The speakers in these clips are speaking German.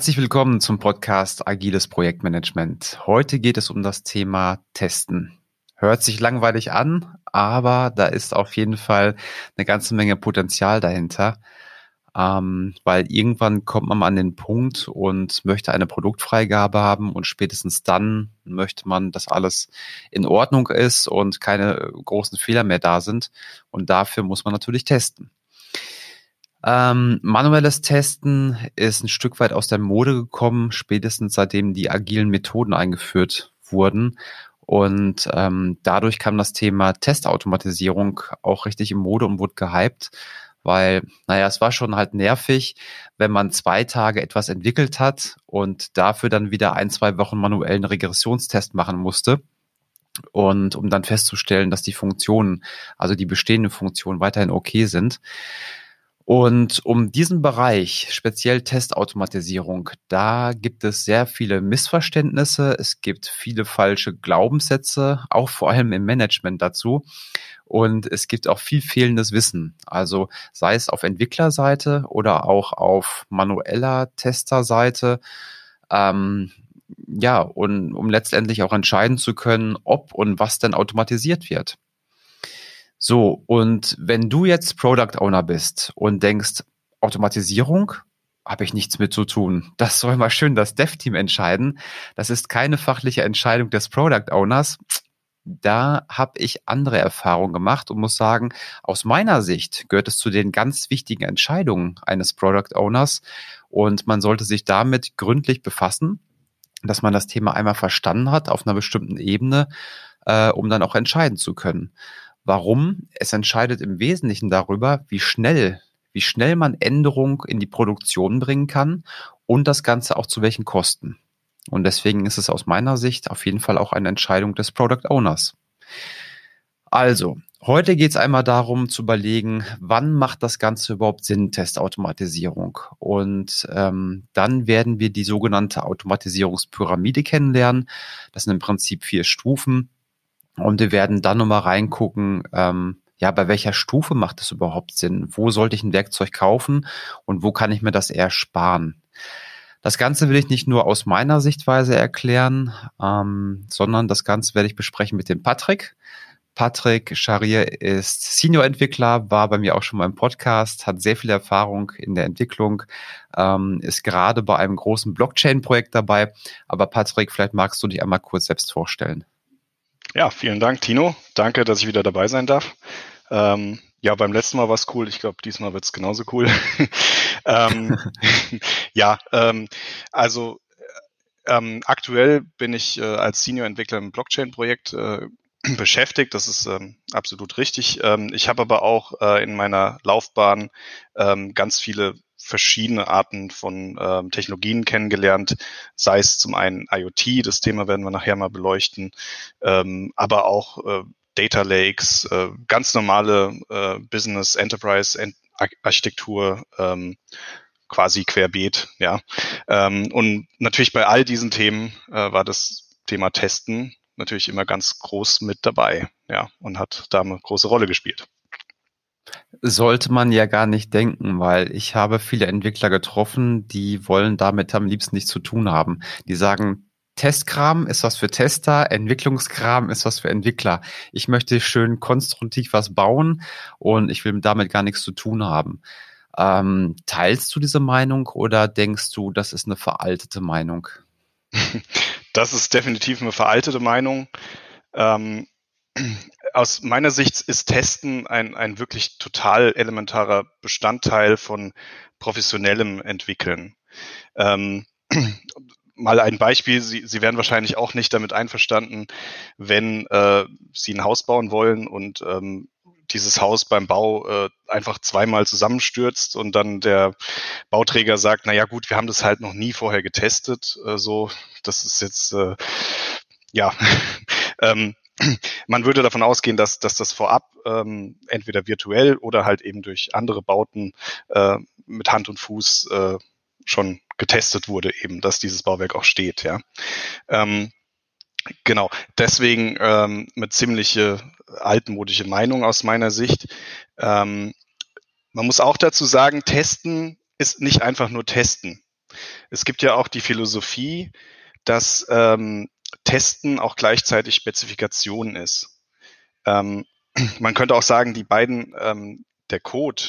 Herzlich willkommen zum Podcast Agiles Projektmanagement. Heute geht es um das Thema Testen. Hört sich langweilig an, aber da ist auf jeden Fall eine ganze Menge Potenzial dahinter, ähm, weil irgendwann kommt man an den Punkt und möchte eine Produktfreigabe haben und spätestens dann möchte man, dass alles in Ordnung ist und keine großen Fehler mehr da sind und dafür muss man natürlich testen. Ähm, manuelles Testen ist ein Stück weit aus der Mode gekommen, spätestens seitdem die agilen Methoden eingeführt wurden. Und ähm, dadurch kam das Thema Testautomatisierung auch richtig in Mode und wurde gehypt, weil, naja, es war schon halt nervig, wenn man zwei Tage etwas entwickelt hat und dafür dann wieder ein, zwei Wochen manuellen Regressionstest machen musste. Und um dann festzustellen, dass die Funktionen, also die bestehenden Funktionen weiterhin okay sind. Und um diesen Bereich, speziell Testautomatisierung, da gibt es sehr viele Missverständnisse. Es gibt viele falsche Glaubenssätze, auch vor allem im Management dazu. Und es gibt auch viel fehlendes Wissen. Also sei es auf Entwicklerseite oder auch auf manueller Testerseite. Ähm, ja, und um letztendlich auch entscheiden zu können, ob und was denn automatisiert wird. So, und wenn du jetzt Product Owner bist und denkst, Automatisierung, habe ich nichts mit zu tun. Das soll mal schön das Dev-Team entscheiden. Das ist keine fachliche Entscheidung des Product Owners. Da habe ich andere Erfahrungen gemacht und muss sagen, aus meiner Sicht gehört es zu den ganz wichtigen Entscheidungen eines Product Owners und man sollte sich damit gründlich befassen, dass man das Thema einmal verstanden hat auf einer bestimmten Ebene, äh, um dann auch entscheiden zu können. Warum? Es entscheidet im Wesentlichen darüber, wie schnell, wie schnell man Änderungen in die Produktion bringen kann und das Ganze auch zu welchen Kosten. Und deswegen ist es aus meiner Sicht auf jeden Fall auch eine Entscheidung des Product Owners. Also, heute geht es einmal darum zu überlegen, wann macht das Ganze überhaupt Sinn, Testautomatisierung. Und ähm, dann werden wir die sogenannte Automatisierungspyramide kennenlernen. Das sind im Prinzip vier Stufen und wir werden dann nochmal reingucken, ähm, ja, bei welcher Stufe macht es überhaupt Sinn? Wo sollte ich ein Werkzeug kaufen und wo kann ich mir das eher sparen? Das Ganze will ich nicht nur aus meiner Sichtweise erklären, ähm, sondern das Ganze werde ich besprechen mit dem Patrick. Patrick Scharier ist Senior-Entwickler, war bei mir auch schon mal im Podcast, hat sehr viel Erfahrung in der Entwicklung, ähm, ist gerade bei einem großen Blockchain-Projekt dabei. Aber Patrick, vielleicht magst du dich einmal kurz selbst vorstellen. Ja, vielen Dank, Tino. Danke, dass ich wieder dabei sein darf. Ähm, ja, beim letzten Mal war es cool. Ich glaube, diesmal wird es genauso cool. ähm, ja, ähm, also äh, ähm, aktuell bin ich äh, als Senior-Entwickler im Blockchain-Projekt äh, beschäftigt. Das ist ähm, absolut richtig. Ähm, ich habe aber auch äh, in meiner Laufbahn ähm, ganz viele verschiedene Arten von ähm, Technologien kennengelernt, sei es zum einen IoT, das Thema werden wir nachher mal beleuchten, ähm, aber auch äh, Data Lakes, äh, ganz normale äh, Business Enterprise Architektur, ähm, quasi querbeet, ja. Ähm, und natürlich bei all diesen Themen äh, war das Thema Testen natürlich immer ganz groß mit dabei, ja, und hat da eine große Rolle gespielt. Sollte man ja gar nicht denken, weil ich habe viele Entwickler getroffen, die wollen damit am liebsten nichts zu tun haben. Die sagen, Testkram ist was für Tester, Entwicklungskram ist was für Entwickler. Ich möchte schön konstruktiv was bauen und ich will damit gar nichts zu tun haben. Ähm, teilst du diese Meinung oder denkst du, das ist eine veraltete Meinung? Das ist definitiv eine veraltete Meinung. Ähm, aus meiner Sicht ist Testen ein, ein wirklich total elementarer Bestandteil von professionellem Entwickeln. Ähm, mal ein Beispiel, Sie, Sie werden wahrscheinlich auch nicht damit einverstanden, wenn äh, Sie ein Haus bauen wollen und ähm, dieses Haus beim Bau äh, einfach zweimal zusammenstürzt und dann der Bauträger sagt, na ja gut, wir haben das halt noch nie vorher getestet, äh, so, das ist jetzt, äh, ja, ähm, man würde davon ausgehen, dass, dass das vorab ähm, entweder virtuell oder halt eben durch andere Bauten äh, mit Hand und Fuß äh, schon getestet wurde, eben, dass dieses Bauwerk auch steht, ja. Ähm, Genau, deswegen ähm, eine ziemliche altmodische Meinung aus meiner Sicht. Ähm, man muss auch dazu sagen, testen ist nicht einfach nur testen. Es gibt ja auch die Philosophie, dass ähm, Testen auch gleichzeitig Spezifikation ist. Ähm, man könnte auch sagen, die beiden, ähm, der Code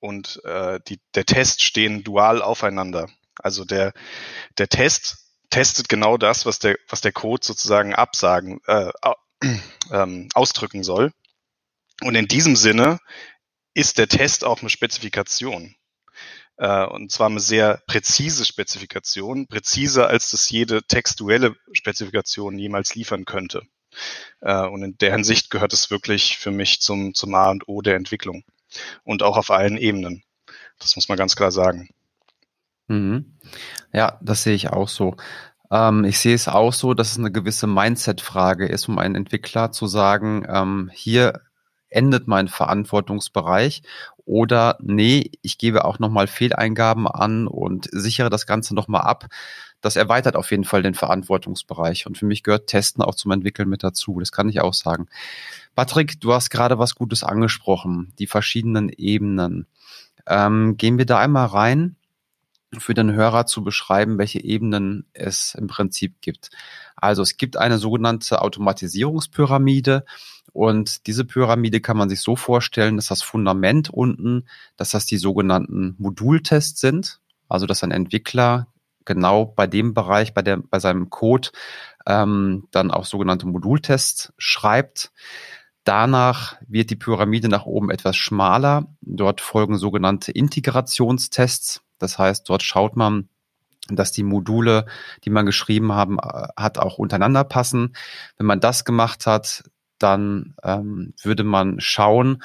und äh, die, der Test stehen dual aufeinander. Also der, der Test testet genau das, was der, was der Code sozusagen absagen, äh, ähm, ausdrücken soll. Und in diesem Sinne ist der Test auch eine Spezifikation. Äh, und zwar eine sehr präzise Spezifikation, präziser als das jede textuelle Spezifikation jemals liefern könnte. Äh, und in der Hinsicht gehört es wirklich für mich zum, zum A und O der Entwicklung. Und auch auf allen Ebenen. Das muss man ganz klar sagen. Mhm. Ja, das sehe ich auch so. Ähm, ich sehe es auch so, dass es eine gewisse Mindset-Frage ist, um einen Entwickler zu sagen, ähm, hier endet mein Verantwortungsbereich oder nee, ich gebe auch nochmal Fehleingaben an und sichere das Ganze nochmal ab. Das erweitert auf jeden Fall den Verantwortungsbereich und für mich gehört Testen auch zum Entwickeln mit dazu. Das kann ich auch sagen. Patrick, du hast gerade was Gutes angesprochen, die verschiedenen Ebenen. Ähm, gehen wir da einmal rein für den Hörer zu beschreiben, welche Ebenen es im Prinzip gibt. Also es gibt eine sogenannte Automatisierungspyramide und diese Pyramide kann man sich so vorstellen, dass das Fundament unten, dass das die sogenannten Modultests sind, also dass ein Entwickler genau bei dem Bereich, bei, der, bei seinem Code ähm, dann auch sogenannte Modultests schreibt. Danach wird die Pyramide nach oben etwas schmaler. Dort folgen sogenannte Integrationstests. Das heißt, dort schaut man, dass die Module, die man geschrieben haben, äh, hat, auch untereinander passen. Wenn man das gemacht hat, dann ähm, würde man schauen,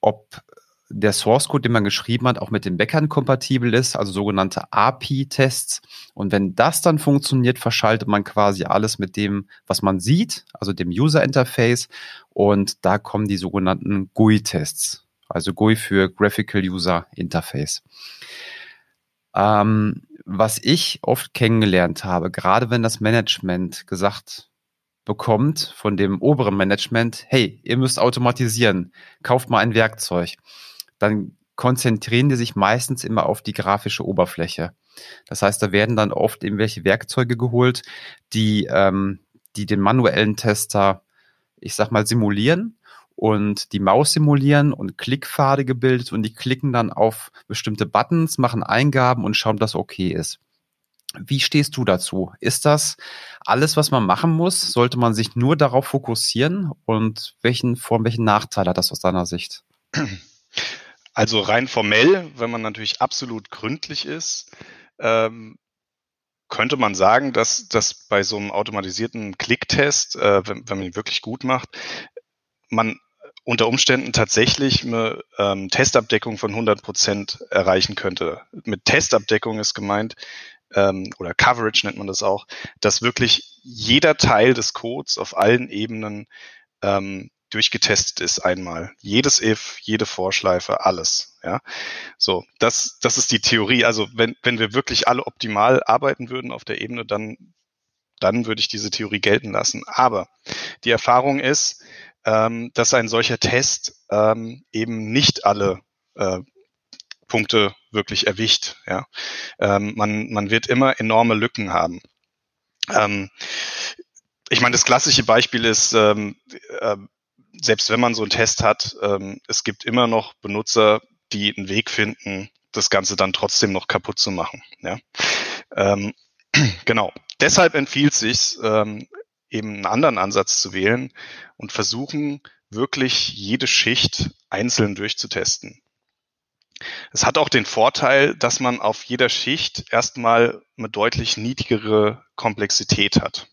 ob der Source Code, den man geschrieben hat, auch mit den Bäckern kompatibel ist, also sogenannte API-Tests. Und wenn das dann funktioniert, verschaltet man quasi alles mit dem, was man sieht, also dem User Interface. Und da kommen die sogenannten GUI-Tests, also GUI für Graphical User Interface. Ähm, was ich oft kennengelernt habe, gerade wenn das Management gesagt bekommt von dem oberen Management, hey, ihr müsst automatisieren, kauft mal ein Werkzeug, dann konzentrieren die sich meistens immer auf die grafische Oberfläche. Das heißt, da werden dann oft irgendwelche Werkzeuge geholt, die, ähm, die den manuellen Tester, ich sag mal, simulieren und die Maus simulieren und Klickpfade gebildet und die klicken dann auf bestimmte Buttons, machen Eingaben und schauen, dass okay ist. Wie stehst du dazu? Ist das alles, was man machen muss? Sollte man sich nur darauf fokussieren? Und welchen, vor welchen Nachteil hat das aus deiner Sicht? Also rein formell, wenn man natürlich absolut gründlich ist, ähm, könnte man sagen, dass, dass bei so einem automatisierten Klicktest, äh, wenn, wenn man ihn wirklich gut macht, man unter Umständen tatsächlich eine ähm, Testabdeckung von 100 Prozent erreichen könnte. Mit Testabdeckung ist gemeint, ähm, oder Coverage nennt man das auch, dass wirklich jeder Teil des Codes auf allen Ebenen ähm, durchgetestet ist einmal. Jedes if, jede Vorschleife, alles. Ja, so das das ist die Theorie. Also wenn wenn wir wirklich alle optimal arbeiten würden auf der Ebene, dann dann würde ich diese Theorie gelten lassen. Aber die Erfahrung ist, ähm, dass ein solcher Test ähm, eben nicht alle äh, Punkte wirklich erwischt. Ja? Ähm, man, man wird immer enorme Lücken haben. Ähm, ich meine, das klassische Beispiel ist, ähm, äh, selbst wenn man so einen Test hat, ähm, es gibt immer noch Benutzer, die einen Weg finden, das Ganze dann trotzdem noch kaputt zu machen. Ja? Ähm, genau. Deshalb empfiehlt sich ähm, eben einen anderen Ansatz zu wählen und versuchen, wirklich jede Schicht einzeln durchzutesten. Es hat auch den Vorteil, dass man auf jeder Schicht erstmal eine deutlich niedrigere Komplexität hat.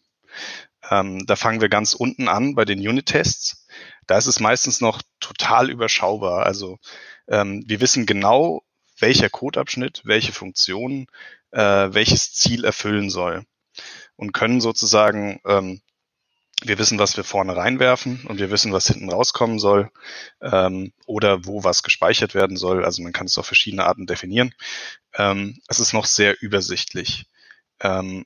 Ähm, da fangen wir ganz unten an bei den Unit-Tests. Da ist es meistens noch total überschaubar. Also ähm, wir wissen genau, welcher Codeabschnitt, welche Funktion, äh, welches Ziel erfüllen soll und können sozusagen ähm, wir wissen, was wir vorne reinwerfen und wir wissen, was hinten rauskommen soll ähm, oder wo was gespeichert werden soll. Also man kann es auf verschiedene Arten definieren. Ähm, es ist noch sehr übersichtlich. Ähm,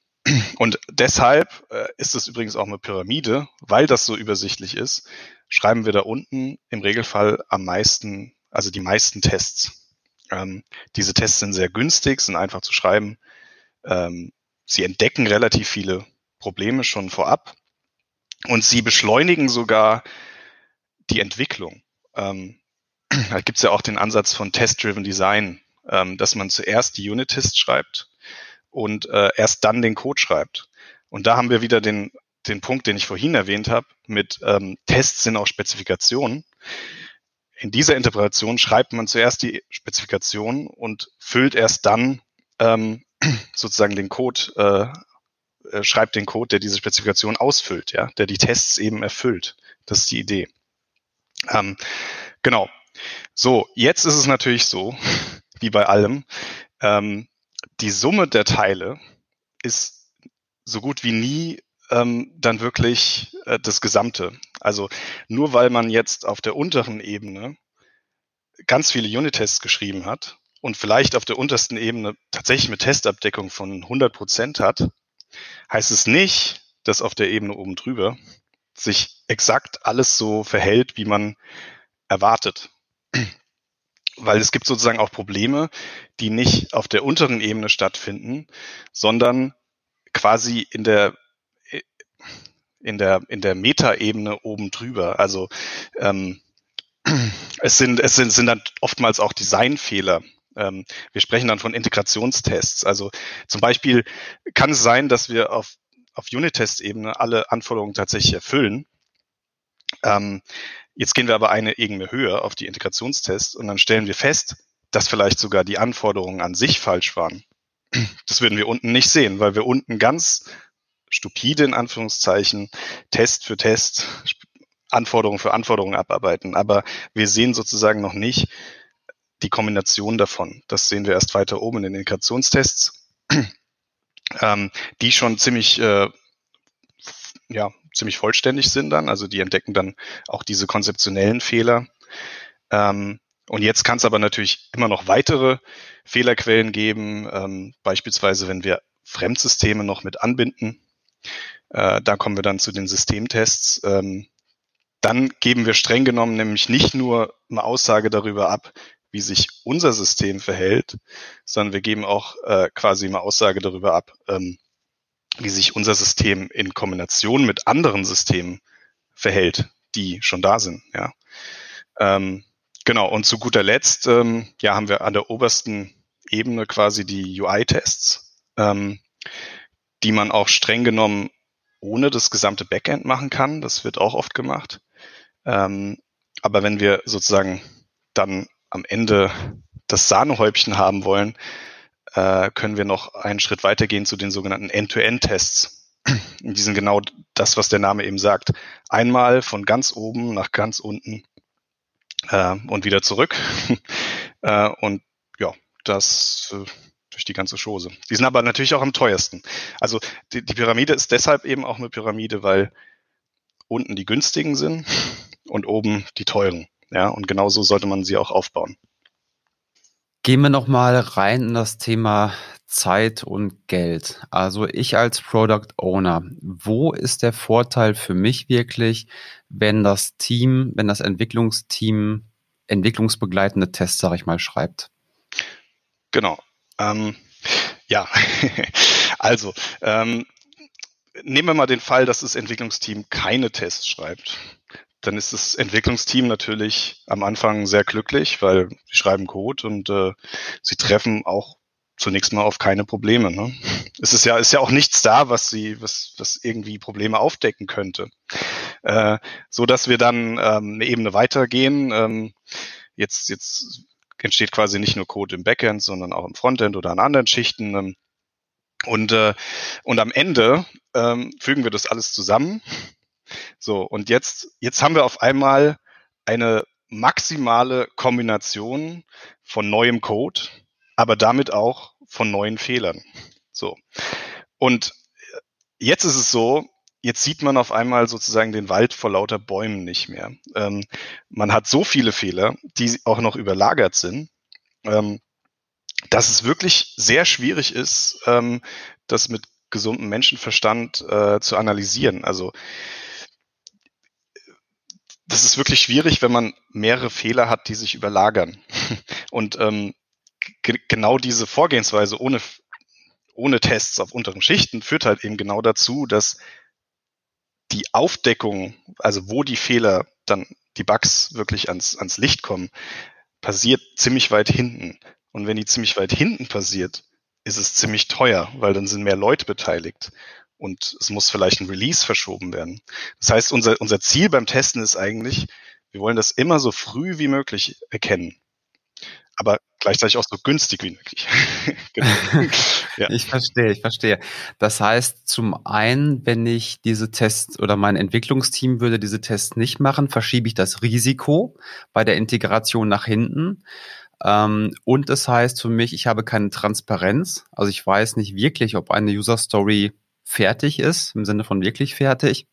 und deshalb äh, ist es übrigens auch eine Pyramide, weil das so übersichtlich ist, schreiben wir da unten im Regelfall am meisten, also die meisten Tests. Ähm, diese Tests sind sehr günstig, sind einfach zu schreiben ähm, sie entdecken relativ viele Probleme schon vorab und sie beschleunigen sogar die Entwicklung. Ähm, da gibt es ja auch den Ansatz von Test-Driven Design, ähm, dass man zuerst die Unit-Tests schreibt und äh, erst dann den Code schreibt. Und da haben wir wieder den, den Punkt, den ich vorhin erwähnt habe, mit ähm, Tests sind auch Spezifikationen. In dieser Interpretation schreibt man zuerst die Spezifikation und füllt erst dann ähm, sozusagen den Code, äh, äh, schreibt den Code, der diese Spezifikation ausfüllt, ja, der die Tests eben erfüllt. Das ist die Idee. Ähm, genau. So, jetzt ist es natürlich so, wie bei allem, ähm, die Summe der Teile ist so gut wie nie ähm, dann wirklich äh, das Gesamte. Also nur weil man jetzt auf der unteren Ebene ganz viele Unit-Tests geschrieben hat und vielleicht auf der untersten Ebene tatsächlich eine Testabdeckung von 100 Prozent hat, heißt es nicht, dass auf der Ebene oben drüber sich exakt alles so verhält, wie man erwartet. Weil es gibt sozusagen auch Probleme, die nicht auf der unteren Ebene stattfinden, sondern quasi in der in der in der Metaebene oben drüber. Also ähm, es sind es sind, sind dann oftmals auch Designfehler. Ähm, wir sprechen dann von Integrationstests. Also zum Beispiel kann es sein, dass wir auf auf Unit-Test-Ebene alle Anforderungen tatsächlich erfüllen. Ähm, jetzt gehen wir aber eine Ebene höher auf die Integrationstests und dann stellen wir fest, dass vielleicht sogar die Anforderungen an sich falsch waren. Das würden wir unten nicht sehen, weil wir unten ganz stupide in Anführungszeichen Test für Test, Anforderung für Anforderung abarbeiten. Aber wir sehen sozusagen noch nicht die Kombination davon. Das sehen wir erst weiter oben in den Integrationstests, ähm, die schon ziemlich, äh, ja, ziemlich vollständig sind dann. Also die entdecken dann auch diese konzeptionellen Fehler. Ähm, und jetzt kann es aber natürlich immer noch weitere Fehlerquellen geben, ähm, beispielsweise wenn wir Fremdsysteme noch mit anbinden. Äh, da kommen wir dann zu den Systemtests. Ähm, dann geben wir streng genommen nämlich nicht nur eine Aussage darüber ab, wie sich unser System verhält, sondern wir geben auch äh, quasi eine Aussage darüber ab, ähm, wie sich unser System in Kombination mit anderen Systemen verhält, die schon da sind. Ja. Ähm, genau, und zu guter Letzt ähm, ja, haben wir an der obersten Ebene quasi die UI-Tests. Ähm, die man auch streng genommen ohne das gesamte Backend machen kann. Das wird auch oft gemacht. Ähm, aber wenn wir sozusagen dann am Ende das Sahnehäubchen haben wollen, äh, können wir noch einen Schritt weitergehen zu den sogenannten End-to-End-Tests. Die sind genau das, was der Name eben sagt. Einmal von ganz oben nach ganz unten äh, und wieder zurück. äh, und ja, das äh, durch die ganze Chose. Die sind aber natürlich auch am teuersten. Also die, die Pyramide ist deshalb eben auch eine Pyramide, weil unten die günstigen sind und oben die teuren. Ja, und genau so sollte man sie auch aufbauen. Gehen wir nochmal rein in das Thema Zeit und Geld. Also ich als Product Owner, wo ist der Vorteil für mich wirklich, wenn das Team, wenn das Entwicklungsteam entwicklungsbegleitende Tests, sage ich mal, schreibt? Genau. Ähm, ja, also ähm, nehmen wir mal den Fall, dass das Entwicklungsteam keine Tests schreibt. Dann ist das Entwicklungsteam natürlich am Anfang sehr glücklich, weil sie schreiben Code und äh, sie treffen auch zunächst mal auf keine Probleme. Ne? Es ist ja, ist ja auch nichts da, was sie, was, was irgendwie Probleme aufdecken könnte. Äh, so dass wir dann ähm, eine Ebene weitergehen. Ähm, jetzt, jetzt entsteht quasi nicht nur Code im Backend, sondern auch im Frontend oder an anderen Schichten. Ähm, und, äh, und am Ende ähm, fügen wir das alles zusammen. So, und jetzt, jetzt haben wir auf einmal eine maximale Kombination von neuem Code, aber damit auch von neuen Fehlern. So. Und jetzt ist es so, jetzt sieht man auf einmal sozusagen den Wald vor lauter Bäumen nicht mehr. Ähm, man hat so viele Fehler, die auch noch überlagert sind, ähm, dass es wirklich sehr schwierig ist, ähm, das mit gesundem Menschenverstand äh, zu analysieren. Also das ist wirklich schwierig, wenn man mehrere Fehler hat, die sich überlagern. Und ähm, genau diese Vorgehensweise ohne ohne Tests auf unteren Schichten führt halt eben genau dazu, dass die Aufdeckung, also wo die Fehler dann, die Bugs wirklich ans, ans Licht kommen, passiert ziemlich weit hinten. Und wenn die ziemlich weit hinten passiert, ist es ziemlich teuer, weil dann sind mehr Leute beteiligt und es muss vielleicht ein Release verschoben werden. Das heißt, unser, unser Ziel beim Testen ist eigentlich, wir wollen das immer so früh wie möglich erkennen aber gleichzeitig auch so günstig wie möglich. genau. ja. Ich verstehe, ich verstehe. Das heißt, zum einen, wenn ich diese Tests oder mein Entwicklungsteam würde diese Tests nicht machen, verschiebe ich das Risiko bei der Integration nach hinten. Ähm, und das heißt für mich, ich habe keine Transparenz. Also ich weiß nicht wirklich, ob eine User Story fertig ist, im Sinne von wirklich fertig.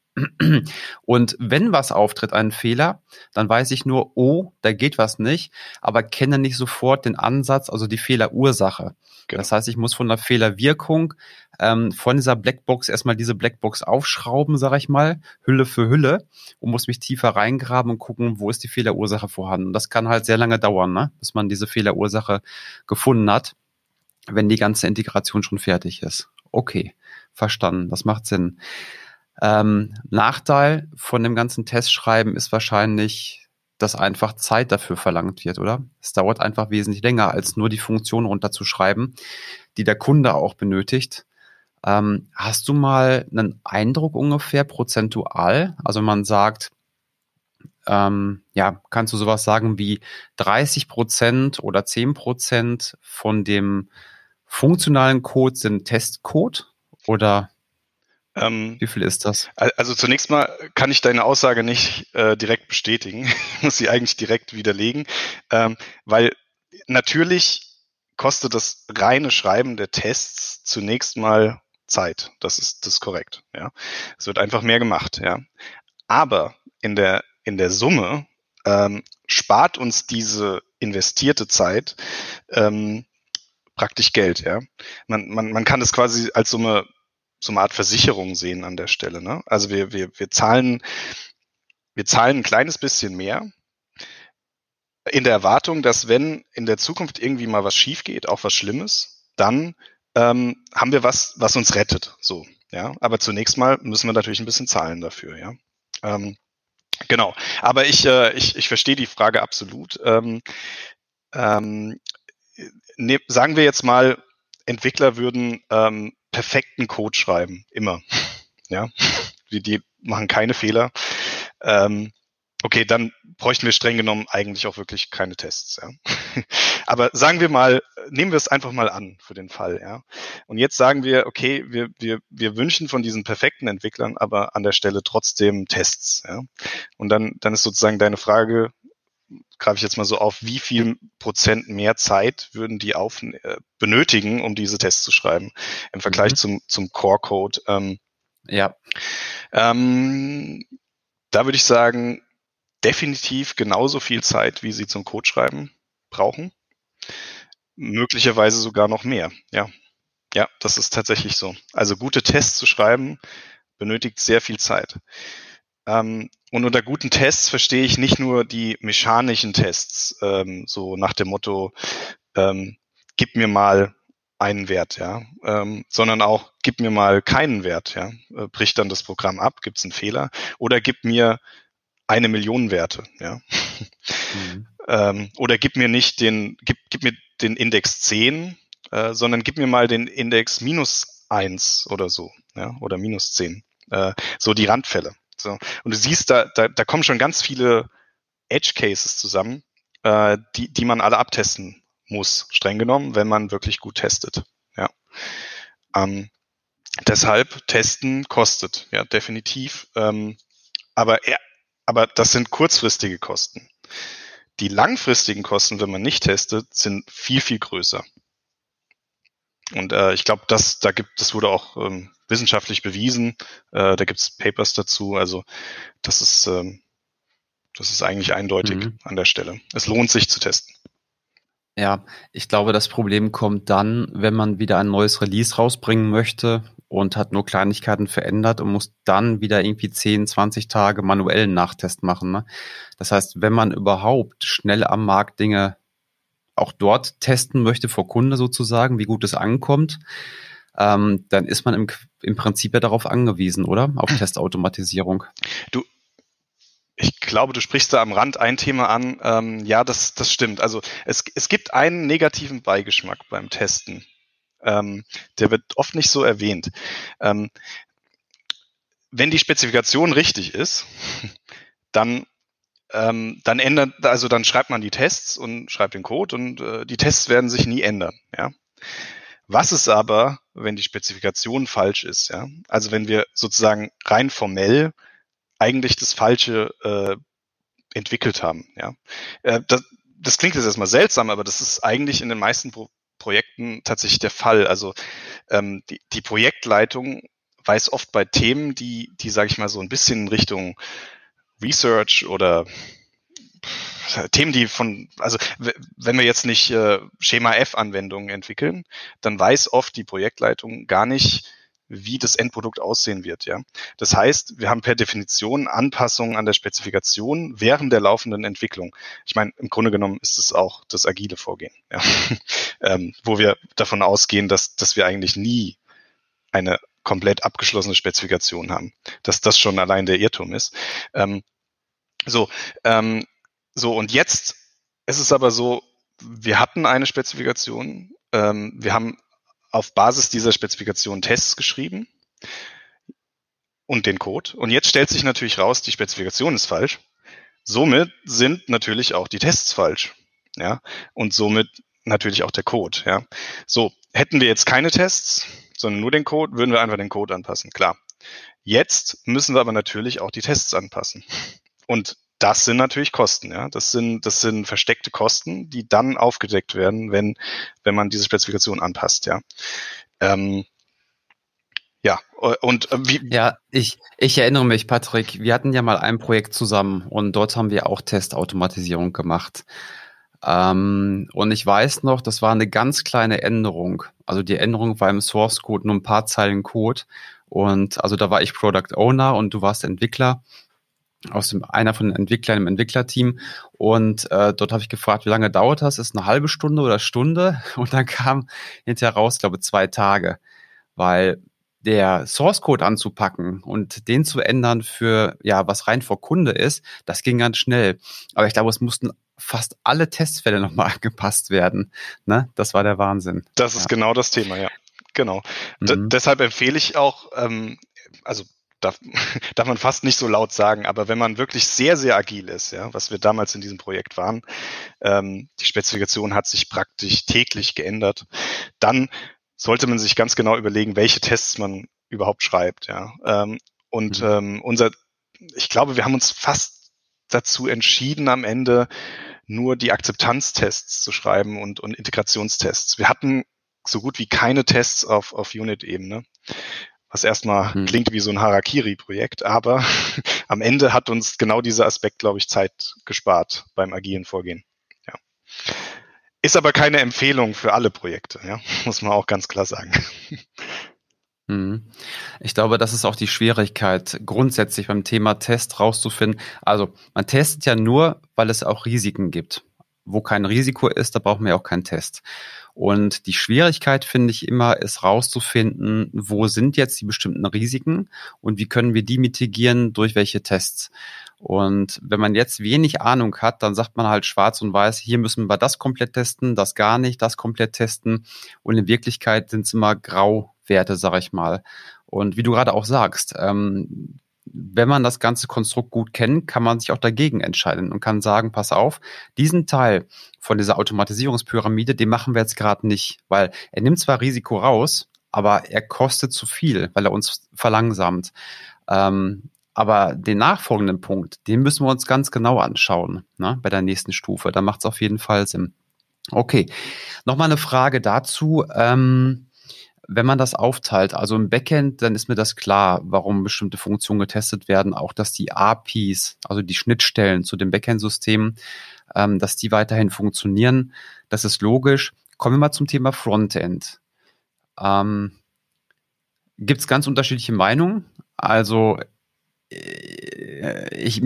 Und wenn was auftritt, ein Fehler, dann weiß ich nur, oh, da geht was nicht, aber kenne nicht sofort den Ansatz, also die Fehlerursache. Genau. Das heißt, ich muss von der Fehlerwirkung ähm, von dieser Blackbox erstmal diese Blackbox aufschrauben, sage ich mal, Hülle für Hülle und muss mich tiefer reingraben und gucken, wo ist die Fehlerursache vorhanden. Das kann halt sehr lange dauern, ne? bis man diese Fehlerursache gefunden hat, wenn die ganze Integration schon fertig ist. Okay, verstanden, das macht Sinn. Ähm, Nachteil von dem ganzen Testschreiben ist wahrscheinlich, dass einfach Zeit dafür verlangt wird, oder? Es dauert einfach wesentlich länger, als nur die Funktion runterzuschreiben, die der Kunde auch benötigt. Ähm, hast du mal einen Eindruck ungefähr prozentual? Also man sagt, ähm, ja, kannst du sowas sagen wie 30 Prozent oder 10 Prozent von dem funktionalen Code sind Testcode oder ähm, Wie viel ist das? Also zunächst mal kann ich deine Aussage nicht äh, direkt bestätigen. ich muss sie eigentlich direkt widerlegen, ähm, weil natürlich kostet das reine Schreiben der Tests zunächst mal Zeit. Das ist, das ist korrekt. Ja, es wird einfach mehr gemacht. Ja, aber in der in der Summe ähm, spart uns diese investierte Zeit ähm, praktisch Geld. Ja, man, man, man kann das quasi als Summe so eine Art Versicherung sehen an der Stelle. Ne? Also wir, wir, wir zahlen, wir zahlen ein kleines bisschen mehr in der Erwartung, dass wenn in der Zukunft irgendwie mal was schief geht, auch was Schlimmes, dann ähm, haben wir was, was uns rettet. So, ja. Aber zunächst mal müssen wir natürlich ein bisschen zahlen dafür, ja. Ähm, genau. Aber ich, äh, ich, ich verstehe die Frage absolut. Ähm, ähm, ne, sagen wir jetzt mal, Entwickler würden ähm, perfekten Code schreiben, immer. Ja, die, die machen keine Fehler. Ähm, okay, dann bräuchten wir streng genommen eigentlich auch wirklich keine Tests. Ja. Aber sagen wir mal, nehmen wir es einfach mal an für den Fall. Ja. Und jetzt sagen wir, okay, wir, wir, wir wünschen von diesen perfekten Entwicklern aber an der Stelle trotzdem Tests. Ja. Und dann, dann ist sozusagen deine Frage, greife ich jetzt mal so auf, wie viel Prozent mehr Zeit würden die auf, äh, benötigen, um diese Tests zu schreiben im Vergleich mhm. zum, zum Core-Code? Ähm, ja. Ähm, da würde ich sagen, definitiv genauso viel Zeit, wie sie zum Code schreiben brauchen. Möglicherweise sogar noch mehr, ja. Ja, das ist tatsächlich so. Also gute Tests zu schreiben benötigt sehr viel Zeit. Ähm, und unter guten Tests verstehe ich nicht nur die mechanischen Tests, ähm, so nach dem Motto, ähm, gib mir mal einen Wert, ja, ähm, sondern auch gib mir mal keinen Wert, ja, äh, bricht dann das Programm ab, gibt es einen Fehler, oder gib mir eine Million Werte, ja, mhm. ähm, oder gib mir nicht den, gib, gib mir den Index 10, äh, sondern gib mir mal den Index minus eins oder so, ja, oder minus 10, äh, so die Randfälle. So. Und du siehst, da, da, da kommen schon ganz viele Edge Cases zusammen, äh, die, die man alle abtesten muss, streng genommen, wenn man wirklich gut testet. Ja. Ähm, deshalb testen kostet, ja, definitiv. Ähm, aber, er, aber das sind kurzfristige Kosten. Die langfristigen Kosten, wenn man nicht testet, sind viel, viel größer. Und äh, ich glaube, das, da gibt, das wurde auch ähm, wissenschaftlich bewiesen. Äh, da gibt es Papers dazu. Also das ist, ähm, das ist eigentlich eindeutig mhm. an der Stelle. Es lohnt sich zu testen. Ja, ich glaube, das Problem kommt dann, wenn man wieder ein neues Release rausbringen möchte und hat nur Kleinigkeiten verändert und muss dann wieder irgendwie 10, 20 Tage manuellen Nachtest machen. Ne? Das heißt, wenn man überhaupt schnell am Markt Dinge auch dort testen möchte vor Kunde sozusagen, wie gut es ankommt, ähm, dann ist man im, im Prinzip ja darauf angewiesen, oder? Auf Testautomatisierung. Du, ich glaube, du sprichst da am Rand ein Thema an. Ähm, ja, das, das stimmt. Also es, es gibt einen negativen Beigeschmack beim Testen. Ähm, der wird oft nicht so erwähnt. Ähm, wenn die Spezifikation richtig ist, dann ähm, dann ändert, also dann schreibt man die Tests und schreibt den Code und äh, die Tests werden sich nie ändern. Ja. Was ist aber, wenn die Spezifikation falsch ist? Ja, also wenn wir sozusagen rein formell eigentlich das Falsche äh, entwickelt haben. Ja, äh, das, das klingt jetzt erstmal seltsam, aber das ist eigentlich in den meisten Pro Projekten tatsächlich der Fall. Also ähm, die, die Projektleitung weiß oft bei Themen, die, die sage ich mal so ein bisschen in Richtung Research oder Themen, die von, also wenn wir jetzt nicht äh, Schema F-Anwendungen entwickeln, dann weiß oft die Projektleitung gar nicht, wie das Endprodukt aussehen wird. Ja, das heißt, wir haben per Definition Anpassungen an der Spezifikation während der laufenden Entwicklung. Ich meine, im Grunde genommen ist es auch das agile Vorgehen, ja? ähm, wo wir davon ausgehen, dass dass wir eigentlich nie eine komplett abgeschlossene Spezifikation haben, dass das schon allein der Irrtum ist. Ähm, so, ähm, so und jetzt ist es aber so, wir hatten eine Spezifikation, ähm, wir haben auf Basis dieser Spezifikation Tests geschrieben und den Code. Und jetzt stellt sich natürlich raus, die Spezifikation ist falsch. Somit sind natürlich auch die Tests falsch. Ja, und somit natürlich auch der Code. Ja, so hätten wir jetzt keine Tests, sondern nur den Code, würden wir einfach den Code anpassen. Klar. Jetzt müssen wir aber natürlich auch die Tests anpassen. Und das sind natürlich Kosten, ja. Das sind, das sind versteckte Kosten, die dann aufgedeckt werden, wenn, wenn man diese Spezifikation anpasst, ja. Ähm, ja, und äh, wie. Ja, ich, ich erinnere mich, Patrick, wir hatten ja mal ein Projekt zusammen und dort haben wir auch Testautomatisierung gemacht. Ähm, und ich weiß noch, das war eine ganz kleine Änderung. Also die Änderung war im Source Code nur ein paar Zeilen Code. Und also da war ich Product Owner und du warst Entwickler aus dem einer von den Entwicklern im Entwicklerteam und äh, dort habe ich gefragt, wie lange dauert das? Ist eine halbe Stunde oder Stunde? Und dann kam hinterher raus, glaube zwei Tage, weil der Source Code anzupacken und den zu ändern für ja was rein vor Kunde ist, das ging ganz schnell. Aber ich glaube, es mussten fast alle Testfälle nochmal angepasst werden. Ne? Das war der Wahnsinn. Das ist ja. genau das Thema, ja. Genau. Mhm. Deshalb empfehle ich auch, ähm, also darf, darf man fast nicht so laut sagen, aber wenn man wirklich sehr, sehr agil ist, ja, was wir damals in diesem Projekt waren, ähm, die Spezifikation hat sich praktisch täglich geändert, dann sollte man sich ganz genau überlegen, welche Tests man überhaupt schreibt, ja. Ähm, und mhm. ähm, unser, ich glaube, wir haben uns fast dazu entschieden, am Ende nur die Akzeptanztests zu schreiben und, und Integrationstests. Wir hatten so gut wie keine Tests auf, auf Unit-Ebene was erstmal hm. klingt wie so ein Harakiri-Projekt, aber am Ende hat uns genau dieser Aspekt, glaube ich, Zeit gespart beim agilen Vorgehen. Ja. Ist aber keine Empfehlung für alle Projekte, ja, muss man auch ganz klar sagen. Hm. Ich glaube, das ist auch die Schwierigkeit, grundsätzlich beim Thema Test rauszufinden. Also man testet ja nur, weil es auch Risiken gibt. Wo kein Risiko ist, da brauchen wir auch keinen Test. Und die Schwierigkeit finde ich immer, ist rauszufinden, wo sind jetzt die bestimmten Risiken und wie können wir die mitigieren durch welche Tests. Und wenn man jetzt wenig Ahnung hat, dann sagt man halt schwarz und weiß, hier müssen wir das komplett testen, das gar nicht, das komplett testen. Und in Wirklichkeit sind es immer Grauwerte, sag ich mal. Und wie du gerade auch sagst, ähm, wenn man das ganze Konstrukt gut kennt, kann man sich auch dagegen entscheiden und kann sagen, pass auf, diesen Teil von dieser Automatisierungspyramide, den machen wir jetzt gerade nicht, weil er nimmt zwar Risiko raus, aber er kostet zu viel, weil er uns verlangsamt. Ähm, aber den nachfolgenden Punkt, den müssen wir uns ganz genau anschauen, ne, bei der nächsten Stufe. Da macht es auf jeden Fall Sinn. Okay, nochmal eine Frage dazu. Ähm, wenn man das aufteilt, also im Backend, dann ist mir das klar, warum bestimmte Funktionen getestet werden, auch dass die APIs, also die Schnittstellen zu dem Backend-System, ähm, dass die weiterhin funktionieren. Das ist logisch. Kommen wir mal zum Thema Frontend. Ähm, Gibt es ganz unterschiedliche Meinungen. Also äh, ich,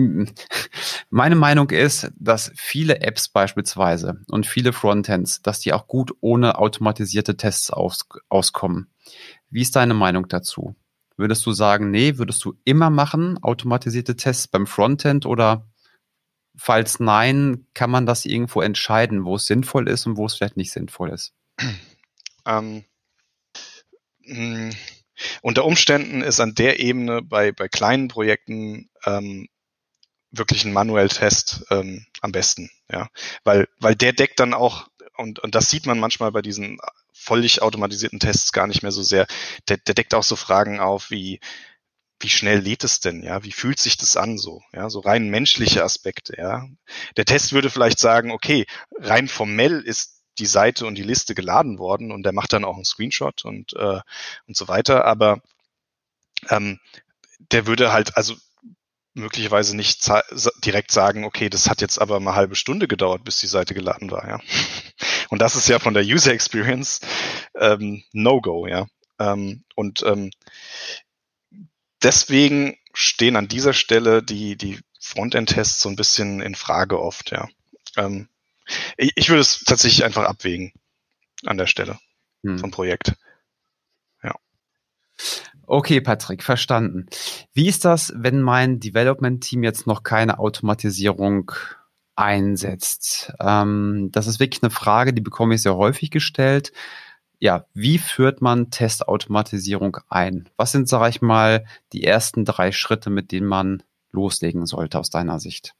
meine Meinung ist, dass viele Apps beispielsweise und viele Frontends, dass die auch gut ohne automatisierte Tests aus, auskommen. Wie ist deine Meinung dazu? Würdest du sagen, nee, würdest du immer machen, automatisierte Tests beim Frontend oder falls nein, kann man das irgendwo entscheiden, wo es sinnvoll ist und wo es vielleicht nicht sinnvoll ist? Ähm, mh, hm, unter Umständen ist an der Ebene bei, bei kleinen Projekten ähm, wirklich ein manuell Test ähm, am besten, ja, weil weil der deckt dann auch und und das sieht man manchmal bei diesen völlig automatisierten Tests gar nicht mehr so sehr. Der, der deckt auch so Fragen auf wie wie schnell lädt es denn, ja? Wie fühlt sich das an so? Ja, so rein menschliche Aspekte, ja. Der Test würde vielleicht sagen, okay, rein formell ist die Seite und die Liste geladen worden und der macht dann auch einen Screenshot und äh, und so weiter, aber ähm, der würde halt, also möglicherweise nicht direkt sagen, okay, das hat jetzt aber eine halbe Stunde gedauert, bis die Seite geladen war, ja. Und das ist ja von der User Experience ähm, No-Go, ja. Ähm, und ähm, deswegen stehen an dieser Stelle die, die Frontend-Tests so ein bisschen in Frage oft, ja. Ähm, ich, ich würde es tatsächlich einfach abwägen an der Stelle hm. vom Projekt. Okay, Patrick, verstanden. Wie ist das, wenn mein Development-Team jetzt noch keine Automatisierung einsetzt? Ähm, das ist wirklich eine Frage, die bekomme ich sehr häufig gestellt. Ja, wie führt man Testautomatisierung ein? Was sind, sage ich mal, die ersten drei Schritte, mit denen man loslegen sollte aus deiner Sicht?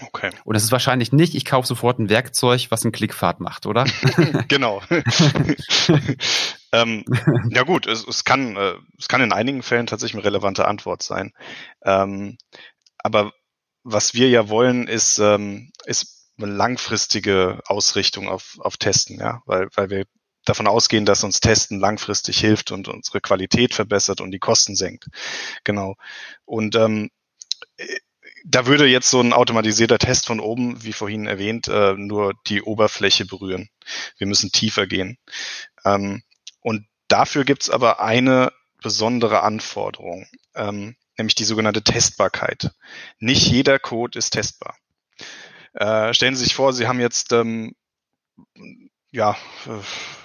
Okay. Und es ist wahrscheinlich nicht, ich kaufe sofort ein Werkzeug, was einen Klickfahrt macht, oder? genau. ähm, ja gut, es, es, kann, äh, es kann in einigen Fällen tatsächlich eine relevante Antwort sein. Ähm, aber was wir ja wollen, ist, ähm, ist eine langfristige Ausrichtung auf, auf Testen, ja, weil, weil wir davon ausgehen, dass uns Testen langfristig hilft und unsere Qualität verbessert und die Kosten senkt. Genau. Und ähm, da würde jetzt so ein automatisierter Test von oben, wie vorhin erwähnt, äh, nur die Oberfläche berühren. Wir müssen tiefer gehen. Ähm, und dafür gibt's aber eine besondere Anforderung, ähm, nämlich die sogenannte Testbarkeit. Nicht jeder Code ist testbar. Äh, stellen Sie sich vor, Sie haben jetzt ähm, ja,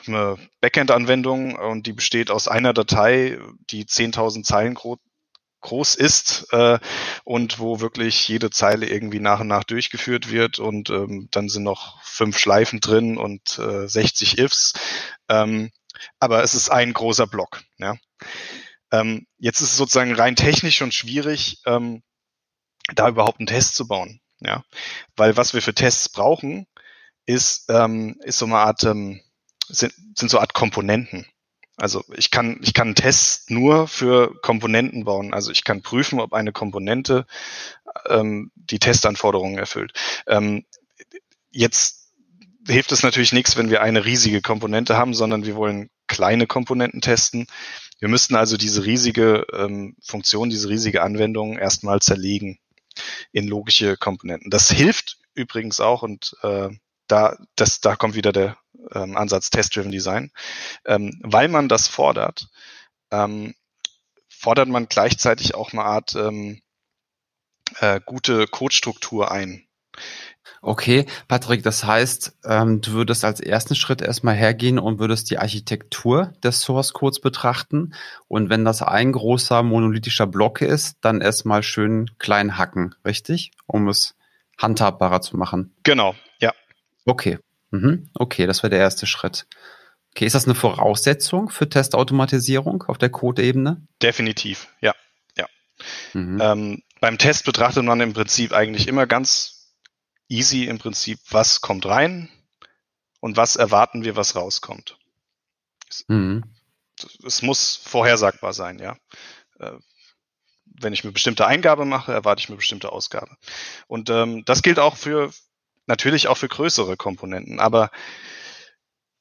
eine Backend-Anwendung und die besteht aus einer Datei, die 10.000 Zeilen groß ist äh, und wo wirklich jede Zeile irgendwie nach und nach durchgeführt wird und ähm, dann sind noch fünf Schleifen drin und äh, 60 Ifs. Ähm, aber es ist ein großer Block. Ja. Ähm, jetzt ist es sozusagen rein technisch schon schwierig, ähm, da überhaupt einen Test zu bauen. Ja, weil was wir für Tests brauchen, ist, ähm, ist so eine Art, ähm, sind, sind so eine Art Komponenten. Also ich kann, ich kann einen Test nur für Komponenten bauen. Also ich kann prüfen, ob eine Komponente ähm, die Testanforderungen erfüllt. Ähm, jetzt hilft es natürlich nichts, wenn wir eine riesige Komponente haben, sondern wir wollen kleine Komponenten testen. Wir müssten also diese riesige ähm, Funktion, diese riesige Anwendung erstmal zerlegen in logische Komponenten. Das hilft übrigens auch und äh, da, das, da kommt wieder der ähm, Ansatz Test-Driven Design. Ähm, weil man das fordert, ähm, fordert man gleichzeitig auch eine Art ähm, äh, gute Codestruktur ein. Okay, Patrick, das heißt, ähm, du würdest als ersten Schritt erstmal hergehen und würdest die Architektur des Source Codes betrachten. Und wenn das ein großer monolithischer Block ist, dann erstmal schön klein hacken, richtig? Um es handhabbarer zu machen. Genau, ja. Okay. Mhm. Okay, das wäre der erste Schritt. Okay, ist das eine Voraussetzung für Testautomatisierung auf der Code-Ebene? Definitiv, ja. ja. Mhm. Ähm, beim Test betrachtet man im Prinzip eigentlich immer ganz easy im Prinzip, was kommt rein und was erwarten wir, was rauskommt. Mhm. Es muss vorhersagbar sein, ja. Äh, wenn ich eine bestimmte Eingabe mache, erwarte ich eine bestimmte Ausgabe. Und ähm, das gilt auch für Natürlich auch für größere Komponenten, aber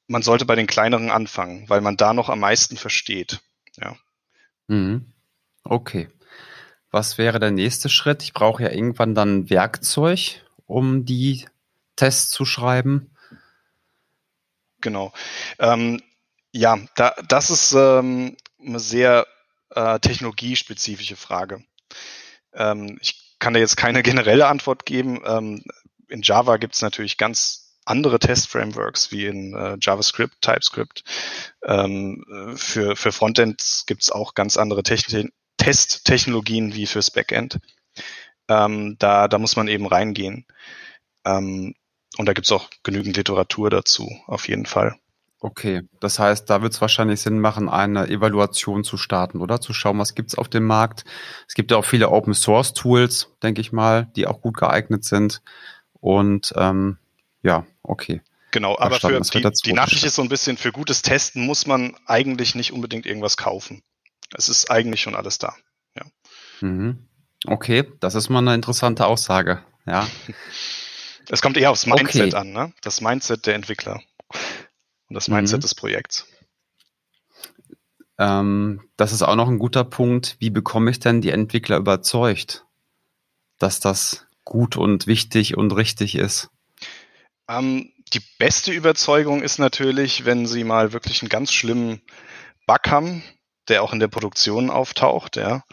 man sollte bei den kleineren anfangen, weil man da noch am meisten versteht. Ja. Mhm. Okay. Was wäre der nächste Schritt? Ich brauche ja irgendwann dann ein Werkzeug, um die Tests zu schreiben. Genau. Ähm, ja, da, das ist ähm, eine sehr äh, technologiespezifische Frage. Ähm, ich kann da jetzt keine generelle Antwort geben. Ähm, in Java gibt es natürlich ganz andere Test-Frameworks wie in äh, JavaScript, TypeScript. Ähm, für, für Frontends gibt es auch ganz andere Techn Testtechnologien wie fürs Backend. Ähm, da, da muss man eben reingehen. Ähm, und da gibt es auch genügend Literatur dazu, auf jeden Fall. Okay, das heißt, da wird es wahrscheinlich Sinn machen, eine Evaluation zu starten, oder? Zu schauen, was gibt's auf dem Markt. Es gibt ja auch viele Open Source Tools, denke ich mal, die auch gut geeignet sind. Und ähm, ja, okay. Genau, aber für die, die Nachricht ist so ein bisschen, für gutes Testen muss man eigentlich nicht unbedingt irgendwas kaufen. Es ist eigentlich schon alles da. Ja. Mhm. Okay, das ist mal eine interessante Aussage. Ja. Es kommt eher aufs Mindset okay. an, ne? Das Mindset der Entwickler und das Mindset mhm. des Projekts. Ähm, das ist auch noch ein guter Punkt. Wie bekomme ich denn die Entwickler überzeugt, dass das gut und wichtig und richtig ist? Ähm, die beste Überzeugung ist natürlich, wenn sie mal wirklich einen ganz schlimmen Bug haben, der auch in der Produktion auftaucht, ja,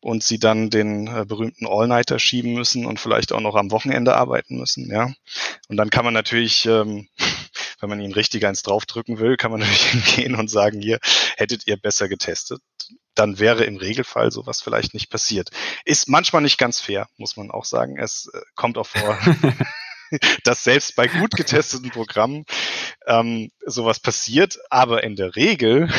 und sie dann den äh, berühmten All-Nighter schieben müssen und vielleicht auch noch am Wochenende arbeiten müssen, ja. Und dann kann man natürlich ähm, wenn man ihn richtig eins draufdrücken will, kann man natürlich hingehen und sagen, hier hättet ihr besser getestet. Dann wäre im Regelfall sowas vielleicht nicht passiert. Ist manchmal nicht ganz fair, muss man auch sagen. Es äh, kommt auch vor, dass selbst bei gut getesteten Programmen ähm, sowas passiert. Aber in der Regel,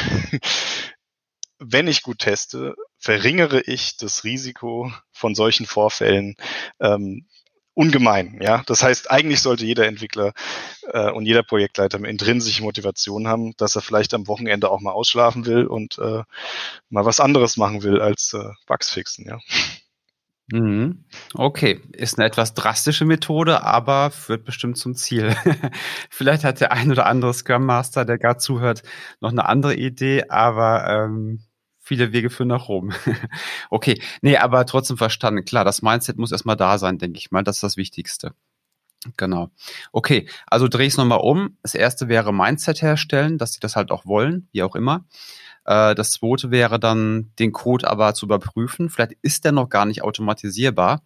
wenn ich gut teste, verringere ich das Risiko von solchen Vorfällen ähm, ungemein. Ja, das heißt, eigentlich sollte jeder Entwickler äh, und jeder Projektleiter eine intrinsische Motivation haben, dass er vielleicht am Wochenende auch mal ausschlafen will und äh, mal was anderes machen will als äh, Bugs fixen. Ja. Mhm. Okay, ist eine etwas drastische Methode, aber führt bestimmt zum Ziel. Vielleicht hat der ein oder andere Scrum Master, der gerade zuhört, noch eine andere Idee, aber ähm, viele Wege führen nach Rom. okay, nee, aber trotzdem verstanden. Klar, das Mindset muss erstmal da sein, denke ich mal. Das ist das Wichtigste. Genau. Okay, also drehe ich es nochmal um. Das erste wäre Mindset herstellen, dass sie das halt auch wollen, wie auch immer. Äh, das zweite wäre dann, den Code aber zu überprüfen. Vielleicht ist der noch gar nicht automatisierbar,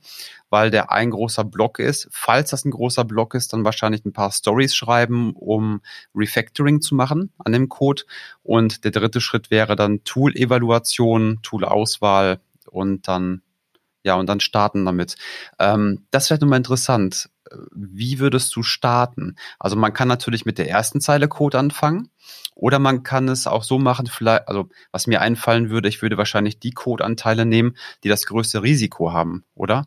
weil der ein großer Block ist. Falls das ein großer Block ist, dann wahrscheinlich ein paar Stories schreiben, um Refactoring zu machen an dem Code. Und der dritte Schritt wäre dann Tool-Evaluation, Tool-Auswahl und dann ja, und dann starten damit. Ähm, das wäre nochmal interessant wie würdest du starten? Also man kann natürlich mit der ersten Zeile Code anfangen oder man kann es auch so machen, vielleicht, also was mir einfallen würde, ich würde wahrscheinlich die Codeanteile nehmen, die das größte Risiko haben, oder?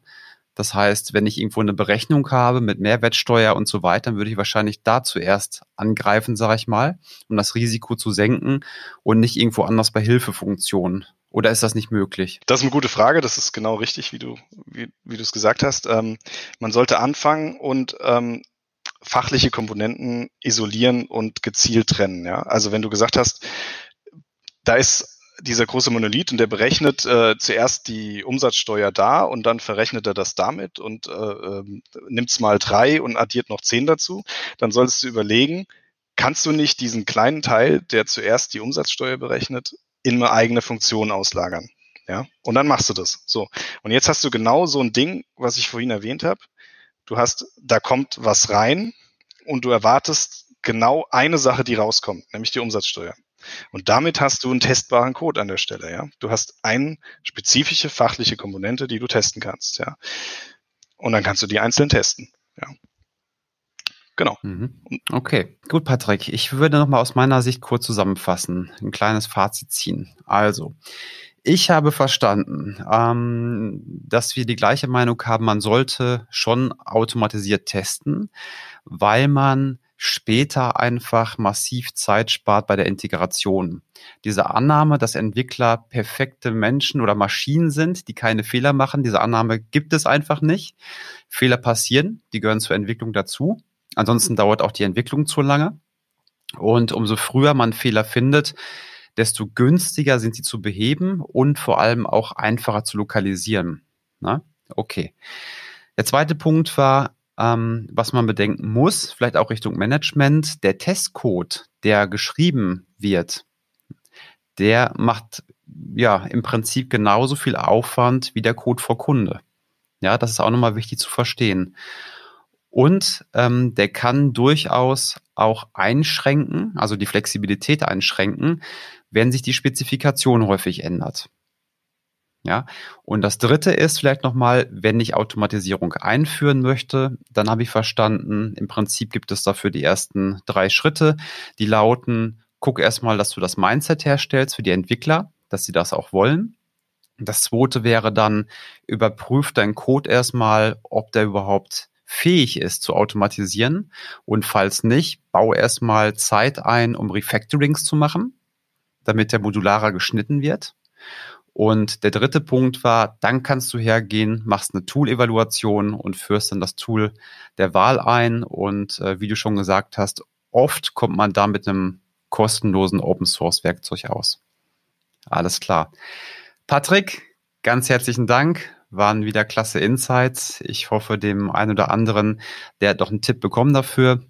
Das heißt, wenn ich irgendwo eine Berechnung habe mit Mehrwertsteuer und so weiter, dann würde ich wahrscheinlich da zuerst angreifen, sage ich mal, um das Risiko zu senken und nicht irgendwo anders bei Hilfefunktionen. Oder ist das nicht möglich? Das ist eine gute Frage. Das ist genau richtig, wie du, wie, wie du es gesagt hast. Ähm, man sollte anfangen und ähm, fachliche Komponenten isolieren und gezielt trennen. Ja? Also wenn du gesagt hast, da ist dieser große Monolith und der berechnet äh, zuerst die Umsatzsteuer da und dann verrechnet er das damit und äh, äh, nimmt mal drei und addiert noch zehn dazu, dann solltest du überlegen, kannst du nicht diesen kleinen Teil, der zuerst die Umsatzsteuer berechnet, in eine eigene Funktion auslagern. Ja, und dann machst du das. So. Und jetzt hast du genau so ein Ding, was ich vorhin erwähnt habe. Du hast, da kommt was rein und du erwartest genau eine Sache, die rauskommt, nämlich die Umsatzsteuer. Und damit hast du einen testbaren Code an der Stelle, ja. Du hast eine spezifische fachliche Komponente, die du testen kannst, ja. Und dann kannst du die einzeln testen, ja. Genau. Mhm. Okay, gut, Patrick. Ich würde nochmal aus meiner Sicht kurz zusammenfassen, ein kleines Fazit ziehen. Also, ich habe verstanden, ähm, dass wir die gleiche Meinung haben, man sollte schon automatisiert testen, weil man später einfach massiv Zeit spart bei der Integration. Diese Annahme, dass Entwickler perfekte Menschen oder Maschinen sind, die keine Fehler machen, diese Annahme gibt es einfach nicht. Fehler passieren, die gehören zur Entwicklung dazu. Ansonsten dauert auch die Entwicklung zu lange. Und umso früher man Fehler findet, desto günstiger sind sie zu beheben und vor allem auch einfacher zu lokalisieren. Na? Okay. Der zweite Punkt war, ähm, was man bedenken muss, vielleicht auch Richtung Management, der Testcode, der geschrieben wird, der macht ja im Prinzip genauso viel Aufwand wie der Code vor Kunde. Ja, das ist auch nochmal wichtig zu verstehen. Und ähm, der kann durchaus auch einschränken, also die Flexibilität einschränken, wenn sich die Spezifikation häufig ändert. Ja, und das dritte ist vielleicht nochmal, wenn ich Automatisierung einführen möchte, dann habe ich verstanden, im Prinzip gibt es dafür die ersten drei Schritte, die lauten, guck erstmal, dass du das Mindset herstellst für die Entwickler, dass sie das auch wollen. Das zweite wäre dann, überprüf deinen Code erstmal, ob der überhaupt fähig ist zu automatisieren. Und falls nicht, bau erstmal Zeit ein, um Refactorings zu machen, damit der modularer geschnitten wird. Und der dritte Punkt war, dann kannst du hergehen, machst eine Tool-Evaluation und führst dann das Tool der Wahl ein. Und äh, wie du schon gesagt hast, oft kommt man da mit einem kostenlosen Open-Source-Werkzeug aus. Alles klar. Patrick, ganz herzlichen Dank. Waren wieder klasse Insights. Ich hoffe, dem einen oder anderen, der hat doch einen Tipp bekommen dafür.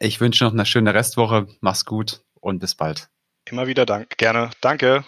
Ich wünsche noch eine schöne Restwoche. Mach's gut und bis bald. Immer wieder Dank. Gerne. Danke.